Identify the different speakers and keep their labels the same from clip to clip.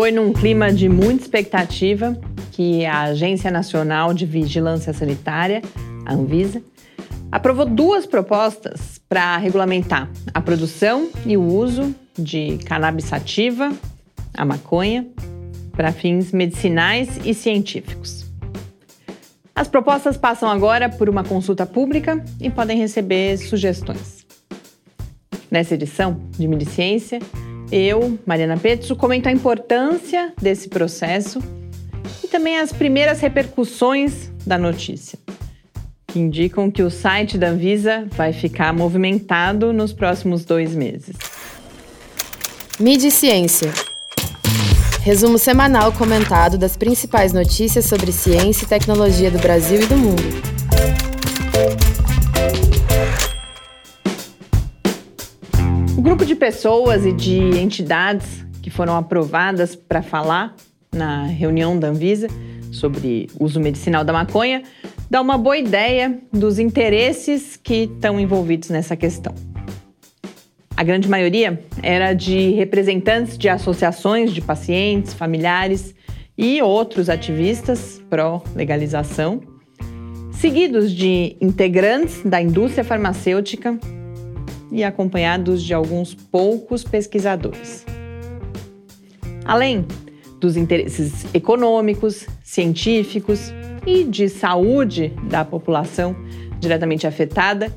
Speaker 1: Foi num clima de muita expectativa que a Agência Nacional de Vigilância Sanitária, a Anvisa, aprovou duas propostas para regulamentar a produção e o uso de cannabis sativa, a maconha, para fins medicinais e científicos. As propostas passam agora por uma consulta pública e podem receber sugestões. Nessa edição de Mediciência, eu, Mariana Petzo, comento a importância desse processo e também as primeiras repercussões da notícia que indicam que o site da Anvisa vai ficar movimentado nos próximos dois meses.
Speaker 2: Mídia e Ciência. Resumo semanal comentado das principais notícias sobre ciência e tecnologia do Brasil e do mundo.
Speaker 1: O grupo de pessoas e de entidades que foram aprovadas para falar na reunião da Anvisa sobre uso medicinal da maconha dá uma boa ideia dos interesses que estão envolvidos nessa questão. A grande maioria era de representantes de associações de pacientes, familiares e outros ativistas pró-legalização, seguidos de integrantes da indústria farmacêutica e acompanhados de alguns poucos pesquisadores. Além dos interesses econômicos, científicos e de saúde da população diretamente afetada,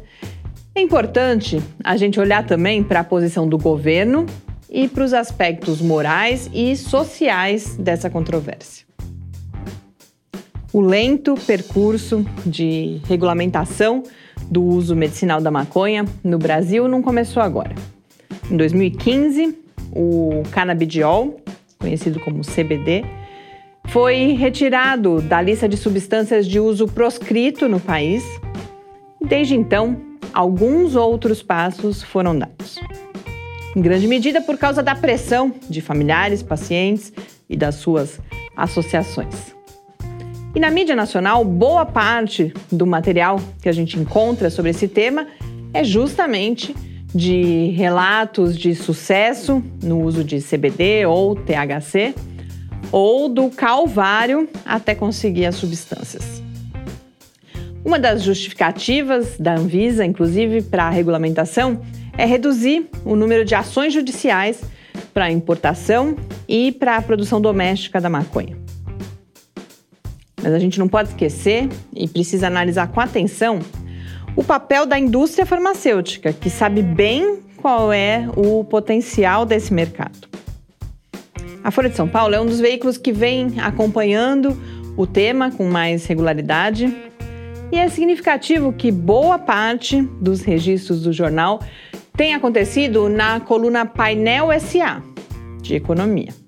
Speaker 1: é importante a gente olhar também para a posição do governo e para os aspectos morais e sociais dessa controvérsia. O lento percurso de regulamentação do uso medicinal da maconha no Brasil não começou agora. Em 2015, o canabidiol, conhecido como CBD, foi retirado da lista de substâncias de uso proscrito no país. Desde então, alguns outros passos foram dados. Em grande medida por causa da pressão de familiares, pacientes e das suas associações. E na mídia nacional, boa parte do material que a gente encontra sobre esse tema é justamente de relatos de sucesso no uso de CBD ou THC ou do calvário até conseguir as substâncias. Uma das justificativas da Anvisa, inclusive para a regulamentação, é reduzir o número de ações judiciais para a importação e para a produção doméstica da maconha. Mas a gente não pode esquecer e precisa analisar com atenção o papel da indústria farmacêutica, que sabe bem qual é o potencial desse mercado. A Folha de São Paulo é um dos veículos que vem acompanhando o tema com mais regularidade. E é significativo que boa parte dos registros do jornal tem acontecido na coluna Painel SA de Economia.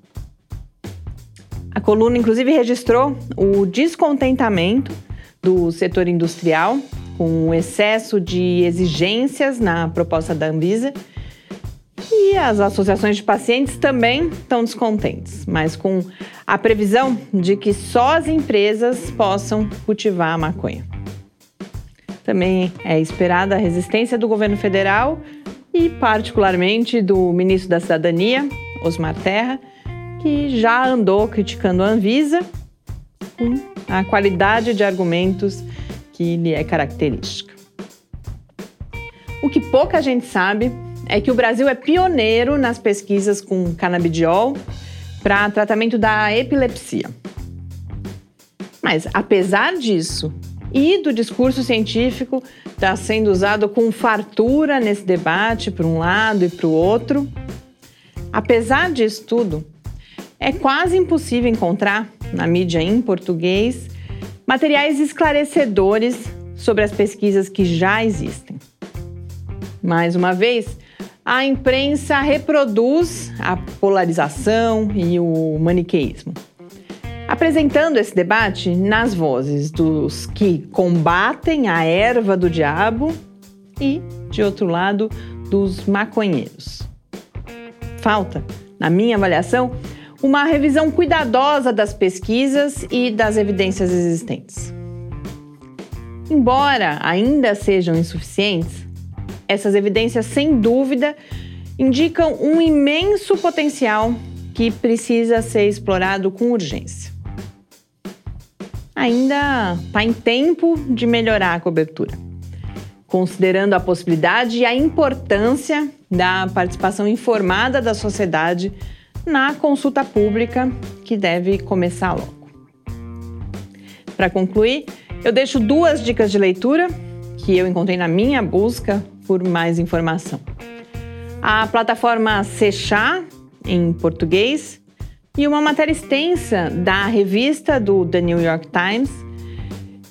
Speaker 1: A coluna, inclusive, registrou o descontentamento do setor industrial com o excesso de exigências na proposta da Anvisa e as associações de pacientes também estão descontentes, mas com a previsão de que só as empresas possam cultivar a maconha. Também é esperada a resistência do governo federal e, particularmente, do ministro da Cidadania, Osmar Terra, que já andou criticando a Anvisa com a qualidade de argumentos que lhe é característica. O que pouca gente sabe é que o Brasil é pioneiro nas pesquisas com canabidiol para tratamento da epilepsia. Mas, apesar disso, e do discurso científico estar tá sendo usado com fartura nesse debate, para um lado e para o outro, apesar disso tudo, é quase impossível encontrar na mídia em português materiais esclarecedores sobre as pesquisas que já existem. Mais uma vez, a imprensa reproduz a polarização e o maniqueísmo, apresentando esse debate nas vozes dos que combatem a erva do diabo e, de outro lado, dos maconheiros. Falta, na minha avaliação, uma revisão cuidadosa das pesquisas e das evidências existentes. Embora ainda sejam insuficientes, essas evidências, sem dúvida, indicam um imenso potencial que precisa ser explorado com urgência. Ainda está em tempo de melhorar a cobertura, considerando a possibilidade e a importância da participação informada da sociedade na consulta pública que deve começar logo. Para concluir, eu deixo duas dicas de leitura que eu encontrei na minha busca por mais informação. A plataforma Sechá, em português, e uma matéria extensa da revista do The New York Times,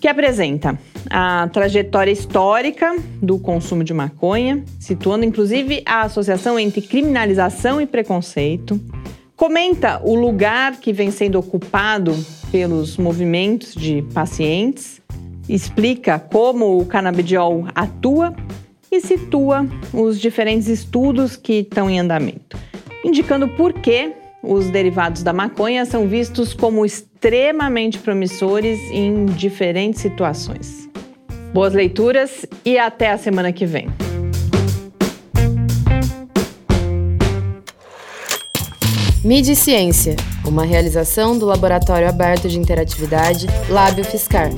Speaker 1: que apresenta a trajetória histórica do consumo de maconha, situando inclusive a associação entre criminalização e preconceito. Comenta o lugar que vem sendo ocupado pelos movimentos de pacientes, explica como o canabidiol atua e situa os diferentes estudos que estão em andamento, indicando por que os derivados da maconha são vistos como extremamente promissores em diferentes situações. Boas leituras e até a semana que vem.
Speaker 2: Mídia e Ciência, uma realização do Laboratório Aberto de Interatividade Lábio Fiscar.